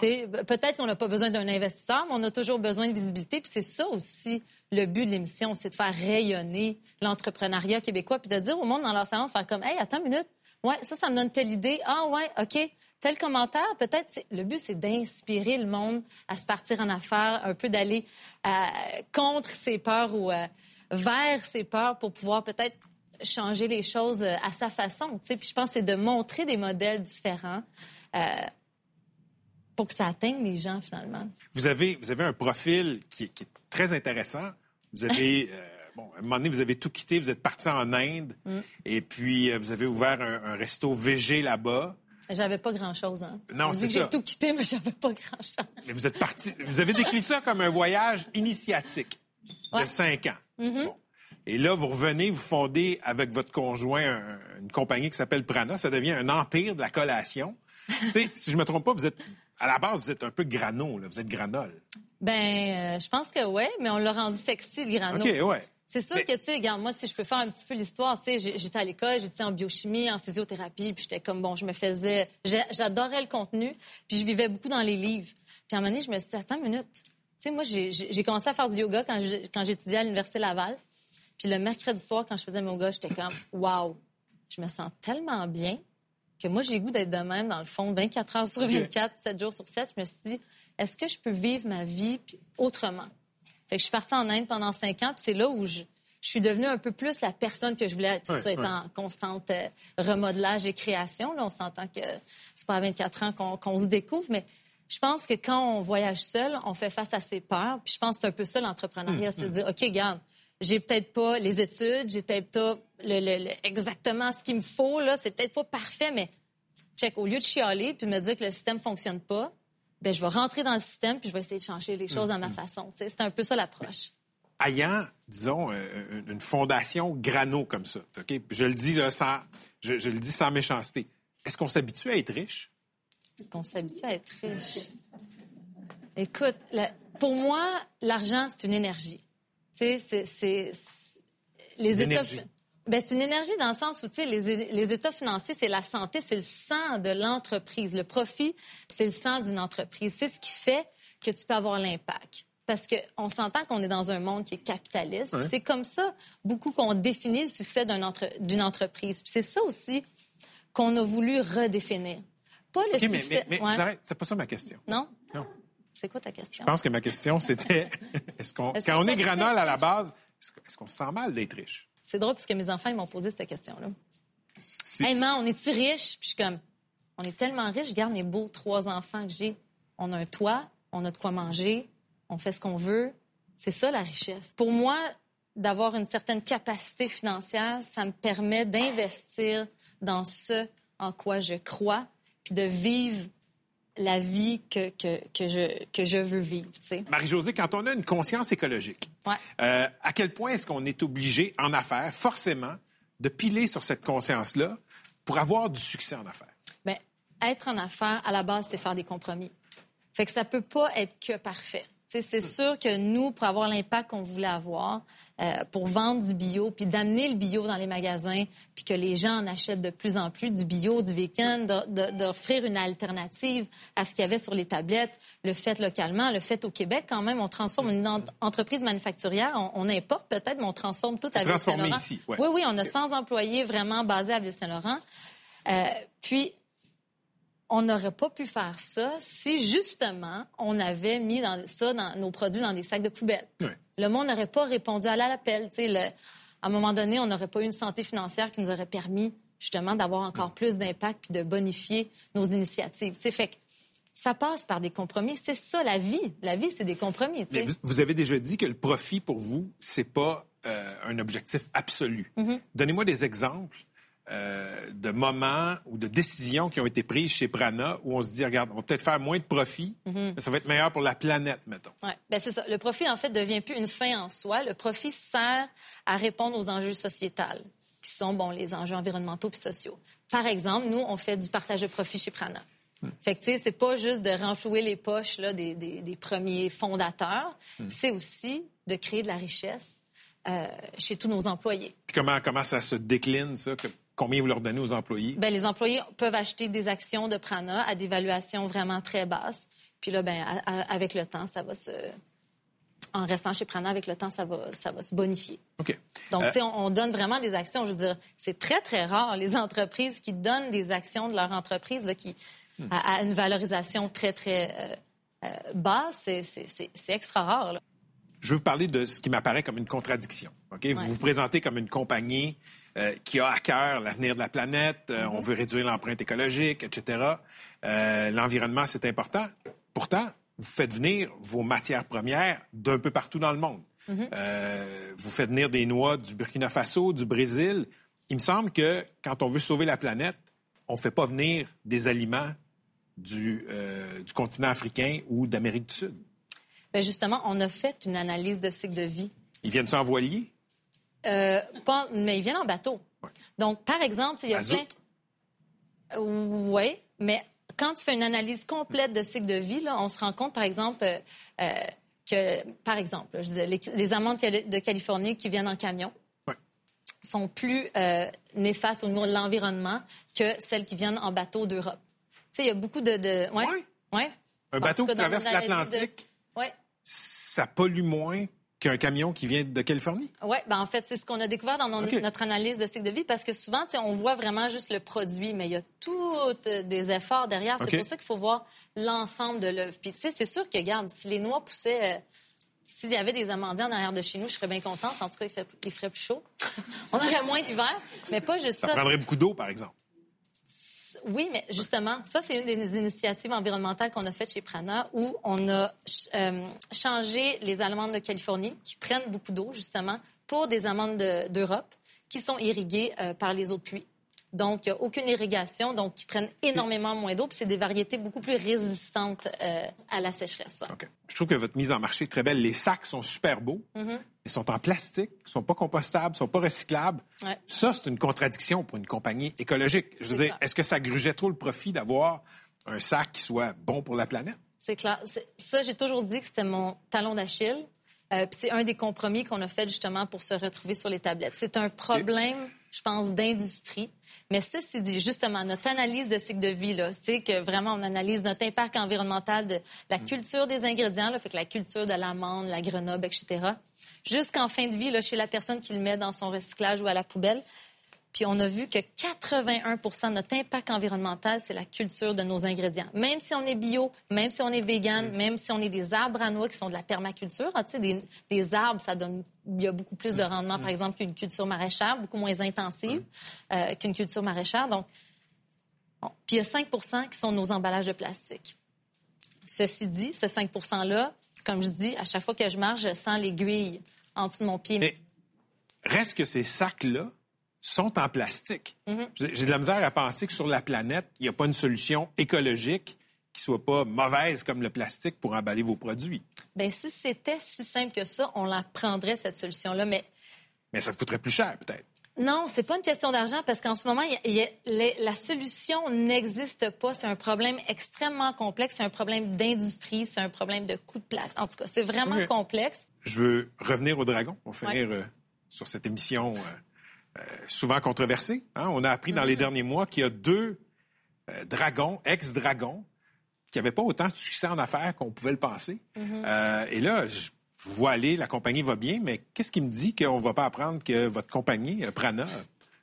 Be- Peut-être qu'on n'a pas besoin d'un investisseur, mais on a toujours besoin de visibilité. Puis c'est ça aussi le but de l'émission, c'est de faire rayonner l'entrepreneuriat québécois, puis de dire au monde dans leur salon, de faire comme, hey, attends une minute, ouais, ça, ça me donne telle idée. Ah ouais, ok, tel commentaire. Peut-être, le but, c'est d'inspirer le monde à se partir en affaires, un peu d'aller euh, contre ses peurs ou euh, vers ses peurs pour pouvoir peut-être changer les choses euh, à sa façon. Puis je pense que c'est de montrer des modèles différents euh, pour que ça atteigne les gens finalement. Vous avez, vous avez un profil qui, est- qui est très intéressant. Vous avez, [laughs] bon, à un moment donné, vous avez tout quitté, vous êtes parti en Inde, et puis euh, vous avez ouvert un, un resto VG là-bas. J'avais pas grand-chose. Hein. Non, c'est ça. J'ai tout quitté, mais j'avais pas grand-chose. Mais vous êtes parti, vous avez décrit ça comme un voyage initiatique de cinq ans. Bon. Et là, vous revenez, vous fondez avec votre conjoint un- une compagnie qui s'appelle Prana. Ça devient un empire de la collation. si je me trompe pas, vous êtes à la base, vous êtes un peu grano, là. vous êtes granole. Ben, euh, je pense que oui, mais on l'a rendu sexy, le grano. OK, ouais. C'est sûr Mais- que, tu sais, regarde, moi, si je peux faire un petit peu l'histoire, tu sais, j'étais à l'école, j'étais en biochimie, en physiothérapie, puis j'étais comme, bon, je me faisais... J'adorais le contenu, puis je vivais beaucoup dans les livres. Puis à un moment donné, je me suis dit, attends une minute. Tu sais, moi, j'ai commencé à faire du yoga quand j'ai- quand j'étudiais à l'Université Laval. Puis le mercredi soir, quand je faisais mon yoga, j'étais comme, wow, je me sens tellement bien que moi, j'ai le goût d'être de même, dans le fond, 24 heures sur 24, 7 jours sur 7. Je me suis dit, est-ce que je peux vivre ma vie autrement? Fait que je suis partie en Inde pendant cinq ans, puis c'est là où je, je suis devenue un peu plus la personne que je voulais être. Tout ça est en constante euh, remodelage et création. Là, on s'entend que c'est pas à 24 ans qu'on se découvre, mais je pense que quand on voyage seul, on fait face à ses peurs. Puis je pense que c'est un peu ça l'entrepreneuriat, c'est de dire, OK, regarde, j'ai peut-être pas les études, j'ai peut-être pas le- le- le- exactement ce qu'il me faut, là, c'est peut-être pas parfait, mais check, au lieu de chialer puis me dire que le système fonctionne pas, ben je vais rentrer dans le système puis je vais essayer de changer les choses à ma façon. Tu sais, C'est un peu ça l'approche. ayant, disons, euh, une fondation grano comme ça, OK? Je le dis là, sans, je, je le dis sans méchanceté. Est-ce qu'on s'habitue à être riche? Est-ce qu'on s'habitue à être riche? Écoute, la- pour moi, l'argent, c'est une énergie. Tu sais, c'est- Les états... Ben, c'est une énergie dans le sens où, tu sais, les, les états financiers, c'est la santé, c'est le sang de l'entreprise. Le profit, c'est le sang d'une entreprise. C'est ce qui fait que tu peux avoir l'impact. Parce qu'on s'entend qu'on est dans un monde qui est capitaliste. C'est comme ça, beaucoup, qu'on définit le succès entre- d'une entreprise. C'est ça aussi qu'on a voulu redéfinir. Pas le succès... mais, mais Ouais. c'est pas ça ma question. Non? Non. C'est quoi ta question? Je pense que ma question, c'était, [laughs] est-ce qu'on, quand on est granole à la base, est-ce qu'on se sent mal d'être riche? C'est drôle parce que mes enfants, ils m'ont posé cette question-là. Hey, man, on est-tu riche? Puis je suis comme, on est tellement riche, je garde mes beaux trois enfants que j'ai. On a un toit, on a de quoi manger, on fait ce qu'on veut. C'est ça la richesse. Pour moi, d'avoir une certaine capacité financière, ça me permet d'investir dans ce en quoi je crois, puis de vivre la vie que, que, que, je, que je veux vivre. Marie-Josée, quand on a une conscience écologique, Ouais. euh, à quel point est-ce qu'on est obligé en affaires, forcément, de piler sur cette conscience-là pour avoir du succès en affaires? Ben, être en affaires, à la base, c'est faire des compromis. Fait que ça peut pas être que parfait. C'est sûr que nous, pour avoir l'impact qu'on voulait avoir, euh, pour vendre du bio, puis d'amener le bio dans les magasins, puis que les gens en achètent de plus en plus du bio, du vegan, d'offrir une alternative à ce qu'il y avait sur les tablettes, le fait localement, le fait au Québec quand même, on transforme une ent- entreprise manufacturière, on, on importe peut-être, mais on transforme tout à Ville-Saint-Laurent. ici, ouais. Oui, oui, on a 100 employés vraiment basés à Ville-Saint-Laurent. Euh, puis, on n'aurait pas pu faire ça si, justement, on avait mis dans, ça, dans nos produits dans des sacs de poubelle. Le monde n'aurait pas répondu à l'appel. À un moment donné, on n'aurait pas eu une santé financière qui nous aurait permis, justement, d'avoir encore plus d'impact puis de bonifier nos initiatives. Tu sais, fait que ça passe par des compromis. C'est ça, la vie. La vie, c'est des compromis. Mais vous avez déjà dit que le profit pour vous, c'est pas euh, un objectif absolu. Mm-hmm. Donnez-moi des exemples euh, de moments ou de décisions qui ont été prises chez Prana où on se dit, regarde, on va peut-être faire moins de profit, Mm-hmm. mais ça va être meilleur pour la planète, mettons. Ouais, ben c'est ça. Le profit, en fait, devient plus une fin en soi. Le profit sert à répondre aux enjeux sociétals, qui sont, bon, les enjeux environnementaux puis sociaux. Par exemple, nous, on fait du partage de profit chez Prana. Fait que, tu sais, c'est pas juste de renflouer les poches là, des, des- des premiers fondateurs, c'est aussi de créer de la richesse euh, chez tous nos employés. Puis comment, comment ça se décline, ça? Que- combien vous leur donnez aux employés? Ben, les employés peuvent acheter des actions de Prana à des valuations vraiment très basses. Puis là, à- à- avec le temps, ça va se... En restant chez Prana, avec le temps, ça va, ça va se bonifier. OK. Donc, Euh, tu sais, on, on donne vraiment des actions. Je veux dire, c'est très, très rare, les entreprises qui donnent des actions de leur entreprise là, qui, Hmm. à, à une valorisation très, très euh, euh, basse. C'est- extra rare. là. je veux vous parler de ce qui m'apparaît comme une contradiction. OK? Vous vous présentez comme une compagnie euh, qui a à cœur l'avenir de la planète, euh, on veut réduire l'empreinte écologique, etc. Euh, L'environnement, c'est important. Pourtant, vous faites venir vos matières premières d'un peu partout dans le monde. Euh, vous faites venir des noix du Burkina Faso, du Brésil. Il me semble que quand on veut sauver la planète, on ne fait pas venir des aliments du, du continent africain ou d'Amérique du Sud. Ben, justement, on a fait une analyse de cycle de vie. Ils viennent en voilier? Euh, pas- mais ils viennent en bateau. Donc, par exemple, il y a plein... Oui, mais quand tu fais une analyse complète de cycle de vie, là, on se rend compte, par exemple, euh, euh, que, par exemple, je les, les amandes de Californie qui viennent en camion Ouais. sont plus néfastes au niveau de l'environnement que celles qui viennent en bateau d'Europe. Tu sais, il y a beaucoup de... de... Ouais. Ouais. Un bateau qui traverse de- l'Atlantique, Ouais. ça pollue moins qu'un camion qui vient de Californie? Oui, ben en fait, c'est ce qu'on a découvert dans notre analyse de cycle de vie parce que souvent, tu sais, on voit vraiment juste le produit, mais il y a tous euh, des efforts derrière. C'est pour ça qu'il faut voir l'ensemble de l'œuvre. Puis, tu sais, c'est sûr que, regarde, si les noix poussaient. euh, s'il y avait des amandiers en arrière de chez nous, je serais bien contente. En tout cas, il, fait, il ferait plus chaud. [laughs] on aurait moins d'hiver. Mais pas juste Ça ça. prendrait beaucoup d'eau, par exemple. Oui, mais justement, ça, c'est une des initiatives environnementales qu'on a faites chez Prana où on a euh, changé les amandes de Californie qui prennent beaucoup d'eau, justement, pour des amandes de- d'Europe qui sont irriguées euh, par les eaux de pluie. Donc, aucune irrigation, donc qui prennent énormément moins d'eau. Puis c'est des variétés beaucoup plus résistantes euh, à la sécheresse. ça. OK. Je trouve que votre mise en marché est très belle. Les sacs sont super beaux. Mm-hmm. Ils sont en plastique, ils sont pas compostables, ils sont pas recyclables. Ouais. Ça, c'est une contradiction pour une compagnie écologique. Je veux dire, est-ce que ça grugeait trop le profit d'avoir un sac qui soit bon pour la planète? C'est clair. Ça, j'ai toujours dit que c'était mon talon d'Achille. Euh, puis c'est un des compromis qu'on a fait justement pour se retrouver sur les tablettes. C'est un problème, je pense, d'industrie. Mais ceci dit, justement, notre analyse de cycle de vie, là, c'est que vraiment on analyse notre impact environnemental de la culture des ingrédients, là, fait que la culture de l'amande, la grenoble, etc., jusqu'en fin de vie, là, chez la personne qui le met dans son recyclage ou à la poubelle. Puis on a vu que 81% de notre impact environnemental, c'est la culture de nos ingrédients. Même si on est bio, même si on est vegan, même si on est des arbres à noix qui sont de la permaculture, hein, tu sais, des, des arbres, ça donne, il y a beaucoup plus de rendement, par exemple, qu'une culture maraîchère, beaucoup moins intensive euh, qu'une culture maraîchère. Donc, bon. Puis il y a 5 qui sont nos emballages de plastique. Ceci dit, ce 5 %-là, comme je dis, à chaque fois que je marche, je sens l'aiguille en dessous de mon pied. Mais reste que ces sacs-là sont en plastique. Mm-hmm. J'ai j'ai de la misère à penser que sur la planète, il n'y a pas une solution écologique qui soit pas mauvaise comme le plastique pour emballer vos produits. Ben, si c'était si simple que ça, on la prendrait, cette solution-là. Mais Mais ça coûterait plus cher, peut-être. non, c'est pas une question d'argent parce qu'en ce moment, il y a- il y a- les- la solution n'existe pas. C'est un problème extrêmement complexe. C'est un problème d'industrie. C'est un problème de coût de place. En tout cas, c'est vraiment complexe. Je veux revenir au dragon pour finir euh, sur cette émission euh, souvent controversée. hein. On a appris dans les derniers mois qu'il y a deux euh, dragons, ex-dragons, qui n'avaient pas autant de succès en affaires qu'on pouvait le penser. Euh, et là, je je vois aller, la compagnie va bien, mais qu'est-ce qui me dit qu'on ne va pas apprendre que votre compagnie, euh, Prana,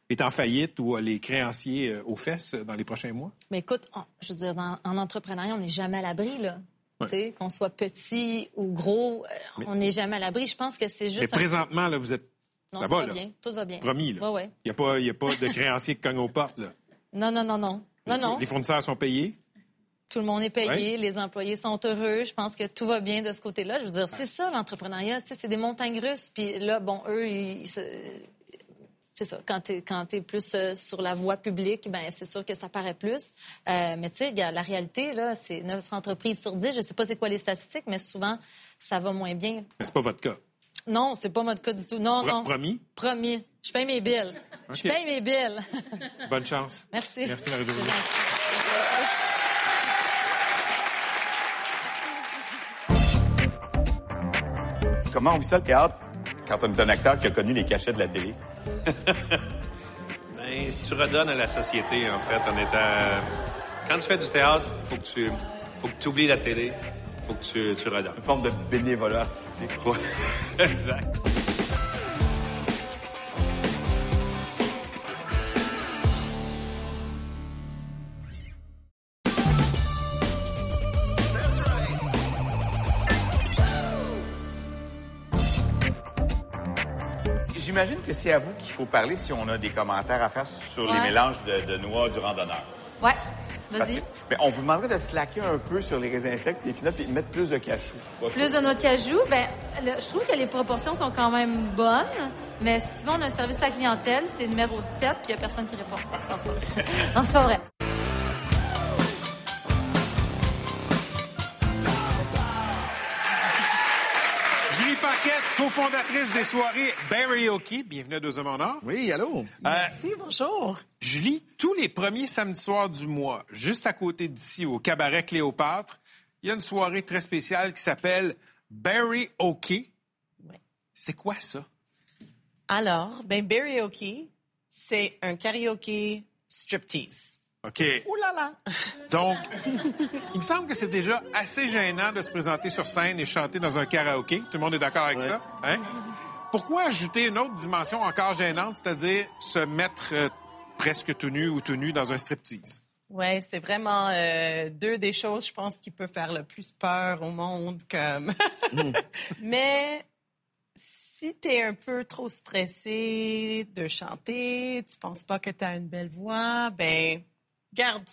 est en faillite ou a les créanciers euh, aux fesses euh, dans les prochains mois? Mais écoute, on- je veux dire, dans- en entrepreneuriat, on n'est jamais à l'abri, là. Ouais. Qu'on soit petit ou gros, euh, on n'est jamais à l'abri. Je pense que c'est Mais juste. un- présentement, là, vous êtes... Non, ça tout va, va là. bien. Tout va bien. Promis, là. Ouais, ouais. Il n'y a, pas- il y a pas de créanciers qui cognent aux portes, là. Non, non, non, non. Non, Les- non. Les fournisseurs sont payés? Tout le monde est payé, Ouais. les employés sont heureux. Je pense que tout va bien de ce côté-là. Je veux dire, c'est ça l'entrepreneuriat. C'est des montagnes russes. Puis là, bon, eux, ils se- c'est ça. Quand tu es, plus euh, sur la voie publique, ben c'est sûr que ça paraît plus. Euh, mais tu sais, la réalité, là, c'est 9 entreprises sur 10. Je sais pas c'est quoi les statistiques, mais souvent, ça va moins bien. Mais c'est pas votre cas. Non, c'est pas notre cas du tout. Non, Pro- non. Promis? Promis. Je paye mes billes. Je paye mes billes. Bonne chance. Merci. Merci, gentil. Comment on vit ça, le théâtre, quand on est un acteur qui a connu les cachets de la télé? [laughs] Ben, tu redonnes à la société, en fait, en étant. Quand tu fais du théâtre, faut que tu, faut que tu oublies la télé, faut que tu, tu redonnes. Une forme de bénévolat artistique. [laughs] Ouais. exact. J'imagine que c'est à vous qu'il faut parler si on a des commentaires à faire sur les mélanges de, de noix du randonneur. Ouais, vas-y. ben, on vous demanderait de slacker un peu sur les raisins secs et les peanuts et de mettre plus de cachou. Plus de noix de cajou, ben, le- je trouve que les proportions sont quand même bonnes, mais si tu veux, on a un service à la clientèle, c'est numéro 7, puis il n'y a personne qui répond. Non, c'est pas vrai. Non, c'est pas vrai. Cofondatrice des soirées Barrioke. Bienvenue à Deux Hommes en Or. Oui, allô? Merci, bonjour. Julie, tous les premiers samedis soirs du mois, juste à côté d'ici, au cabaret Cléopâtre, il y a une soirée très spéciale qui s'appelle Barrioke. C'est quoi ça? Alors, ben karaoke, c'est un karaoke striptease. OK. Ouh là là. Donc, il me semble que c'est déjà assez gênant de se présenter sur scène et chanter dans un karaoké. Tout le monde est d'accord avec ça? Hein? Pourquoi ajouter une autre dimension encore gênante, c'est-à-dire se mettre euh, presque tout nu ou tout nu dans un striptease? Ouais, c'est vraiment euh, deux des choses, je pense, qui peut faire le plus peur au monde. Comme, [laughs] mais si t'es un peu trop stressé de chanter, tu penses pas que t'as une belle voix, ben garde.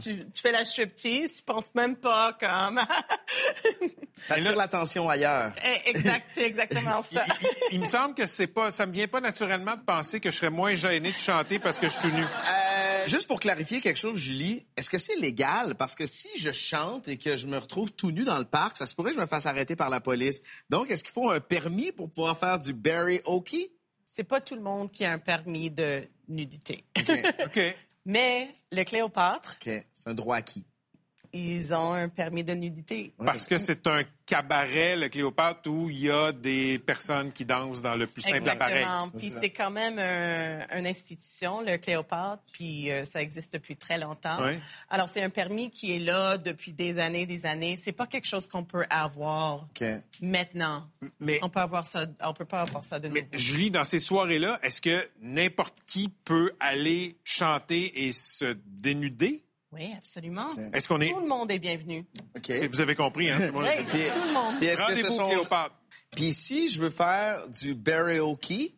Tu, tu fais la striptease, tu penses même pas comme. [laughs] T'attires l'attention ailleurs. Eh, exact, c'est exactement ça. Il, il- il me semble que c'est pas, ça me vient pas naturellement de penser que je serais moins gêné de chanter parce que je suis tout nu. Euh, juste pour clarifier quelque chose, Julie, est-ce que c'est légal? Parce que si je chante et que je me retrouve tout nu dans le parc, ça se pourrait que je me fasse arrêter par la police. Donc, est-ce qu'il faut un permis pour pouvoir faire du karaoke? C'est pas tout le monde qui a un permis de nudité. OK. [laughs] OK. Mais le Cléopâtre. C'est un droit acquis. Ils ont un permis de nudité. Parce que c'est un cabaret, le Cléopâtre, où il y a des personnes qui dansent dans le plus simple appareil. Puis c'est quand même un- une institution, le Cléopâtre, puis euh, ça existe depuis très longtemps. Oui. Alors c'est un permis qui est là depuis des années, des années. C'est pas quelque chose qu'on peut avoir OK. maintenant. Mais, On peut avoir ça, on peut pas avoir ça de nouveau. Julie, dans ces soirées-là, est-ce que n'importe qui peut aller chanter et se dénuder? Oui, absolument. Est-ce qu'on est... Tout le monde est bienvenu. OK. Vous avez compris, hein? [laughs] tout le monde est- Oui, Puis- tout le monde. Puis est-ce que ce sont... Puis si je veux faire du karaoke,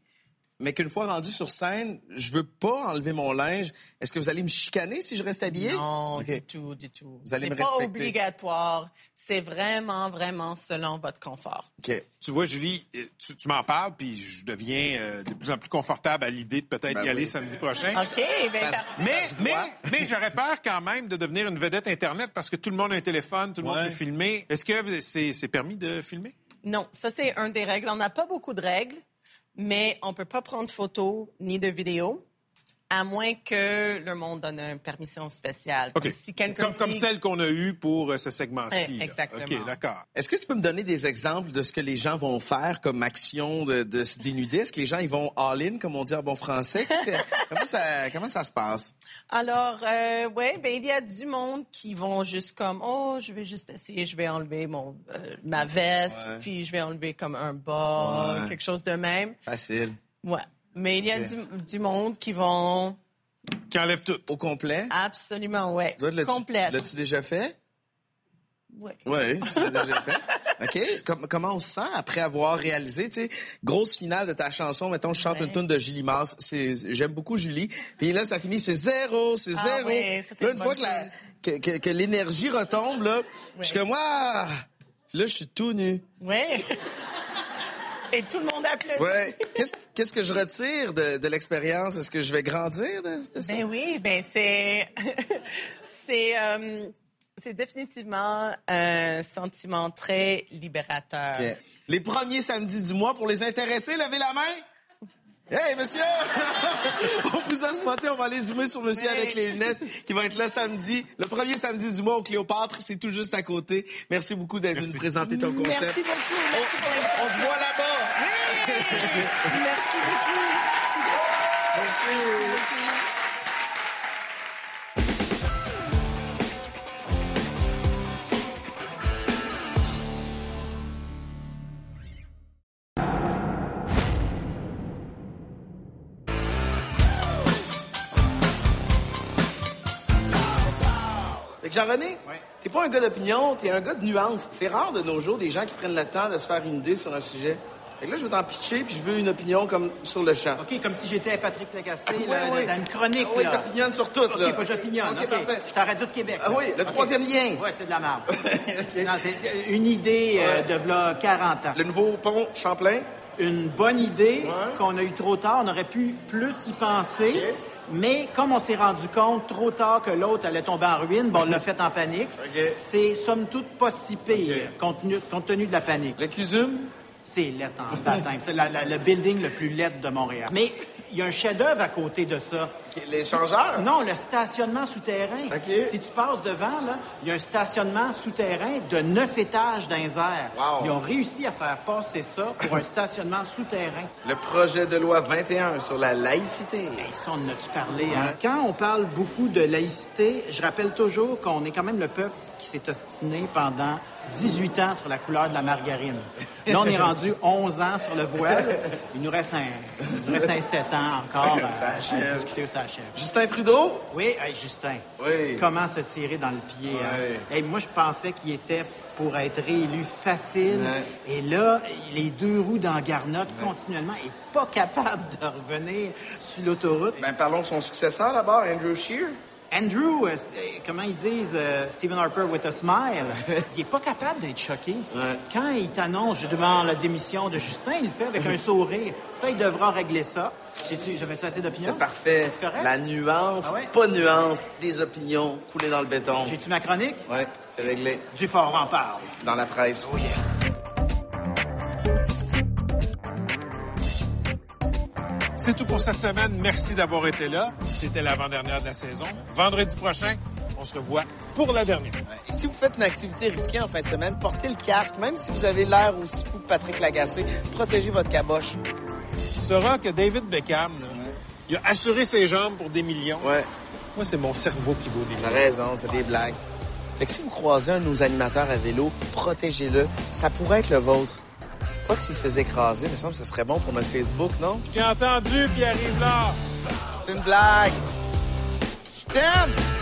mais qu'une fois rendu sur scène, je veux pas enlever mon linge, est-ce que vous allez me chicaner si je reste habillé? Non, OK. du tout, du tout. Vous allez C'est me pas respecter. obligatoire. C'est vraiment, vraiment selon votre confort. OK. Tu vois, Julie, euh, tu, tu m'en parles, puis je deviens euh, de plus en plus confortable à l'idée de peut-être Ben y aller samedi prochain. OK, ben, Ça Mais, mais, mais j'aurais peur quand même de devenir une vedette Internet parce que tout le monde a un téléphone, tout le monde peut filmer. Est-ce que c'est c'est permis de filmer? non, ça c'est un des règles. On n'a pas beaucoup de règles, mais on peut pas prendre photo ni de vidéo, à moins que le monde donne une permission spéciale. OK. Si quelqu'un Comme, celle qu'on a eue pour euh, ce segment-ci. Eh, là. exactement. OK, d'accord. Est-ce que tu peux me donner des exemples de ce que les gens vont faire comme action de, de se dénuder? Est-ce que les gens ils vont all-in, comme on dit en bon français? [laughs] Comment, ça, comment ça se passe? Alors, euh, ouais, ben il y a du monde qui vont juste comme, oh, je vais juste essayer, je vais enlever mon euh, ma veste, Ouais. puis je vais enlever comme un bas, Ouais. quelque chose de même. Facile. Ouais. Mais il y a du, du monde qui vont Qui enlève tout. Au complet? absolument, ouais, Toi, l'as-tu- complète. L'as-tu déjà fait? Ouais. Oui, tu l'as déjà fait. [laughs] OK. Com- comment on se sent après avoir réalisé, tu sais, grosse finale de ta chanson, mettons, je chante Ouais. une tune de Julie Mars. C'est, j'aime beaucoup Julie. Puis là, ça finit, c'est zéro, c'est Ah zéro. ouais, ça, c'est là, une une fois bonne que, la- que, que- que l'énergie retombe, là, je suis comme, ah! Là, je suis tout nu. Ouais. Et tout le monde applaudit. Ouais. Qu'est-ce, qu'est-ce que je retire de, de l'expérience? Est-ce que je vais grandir de, de ça? Ben oui, ben c'est [laughs] c'est euh, c'est définitivement un sentiment très libérateur. OK. Les premiers samedis du mois, pour les intéressés, levez la main. Hey, monsieur! [laughs] on vous a spoté, on va aller zoomer sur monsieur Oui. avec les lunettes qui va être là samedi. Le premier samedi du mois au Cléopâtre, c'est tout juste à côté. Merci beaucoup d'être venu nous présenter ton concept. Merci beaucoup. Merci pour l'invitation. On se voit là-bas! Merci beaucoup. Merci. Que Jean-René, t'es pas un gars d'opinion, t'es un gars de nuance. C'est rare de nos jours des gens qui prennent le temps de se faire une idée sur un sujet. Fait que là, je veux t'en pitcher, puis je veux une opinion comme sur le champ. OK, comme si j'étais Patrick Lagacé, Ouais, là, dans une chronique. Ah oui, t'opinionnes sur tout, OK, là. faut que j'opinionne. OK, OK, parfait. Je suis à Radio de Québec. Ah là. oui, le OK. troisième lien. Ouais, c'est de la merde. [laughs] Non, c'est une idée euh, de v'là 40 ans. Le nouveau pont Champlain. Une bonne idée Ouais. qu'on a eu trop tard. On aurait pu plus y penser. OK. Mais comme on s'est rendu compte trop tard que l'autre allait tomber en ruine, bon, on l'a fait en panique. [laughs] OK. C'est somme toute pas si pire, compte, tenu, compte tenu de la panique. Le Cusum. C'est laid en baptême. C'est la- la- le building le plus laid de Montréal. Mais il y a un chef-d'œuvre à côté de ça. Les changeurs. Non, le stationnement souterrain. Si tu passes devant, il y a un stationnement souterrain de neuf étages dans les airs. Wow. Ils ont réussi à faire passer ça pour un stationnement souterrain. [laughs] Le projet de loi 21 sur la laïcité. Et ça, on en a-tu parlé? hein? Quand on parle beaucoup de laïcité, je rappelle toujours qu'on est quand même le peuple qui s'est ostiné pendant 18 ans sur la couleur de la margarine. Là, on est rendu 11 ans sur le voile. Il nous reste un, il nous reste un 7 ans encore à, Ça à discuter où ça achève. Justin Trudeau? Oui, hey, Justin. Oui. Comment se tirer dans le pied? hein? Ouais. Hey, moi, je pensais qu'il était pour être réélu facile. Et là, les deux roues dans garnotte continuellement. N'est pas capable de revenir sur l'autoroute. Ben, parlons de son successeur d'abord, Andrew Scheer. Andrew, euh, comment ils disent, euh, Stephen Harper with a smile, [laughs] il est pas capable d'être choqué. Ouais. Quand il t'annonce, je demande la démission de Justin, il le fait avec un sourire. Ça, il devra régler ça. J'ai-tu- J'avais-tu assez d'opinion? C'est parfait. C'est correct? La nuance, Ah ouais? pas de nuance, des opinions coulées dans le béton. J'ai-tu ma chronique? Ouais, c'est réglé. Du fort en parle. Dans la presse. Oh yes. C'est tout pour cette semaine. Merci d'avoir été là. C'était l'avant-dernière de la saison. Vendredi prochain, On se revoit pour la dernière. Et si vous faites une activité risquée en fin de semaine, portez le casque, même si vous avez l'air aussi fou que Patrick Lagacé. Protégez votre caboche. Tu sauras que David Beckham, là, il a assuré ses jambes pour des millions. Ouais, Moi, c'est mon cerveau qui vaut des t'as millions. raison, c'est des blagues. Fait que si vous croisez un de nos animateurs à vélo, protégez-le. Ça pourrait être le vôtre. Quoi que s'il se faisait écraser, il me semble que ce serait bon pour notre Facebook, non? Je t'ai entendu, puis arrive là. C'est une blague. Je t'aime!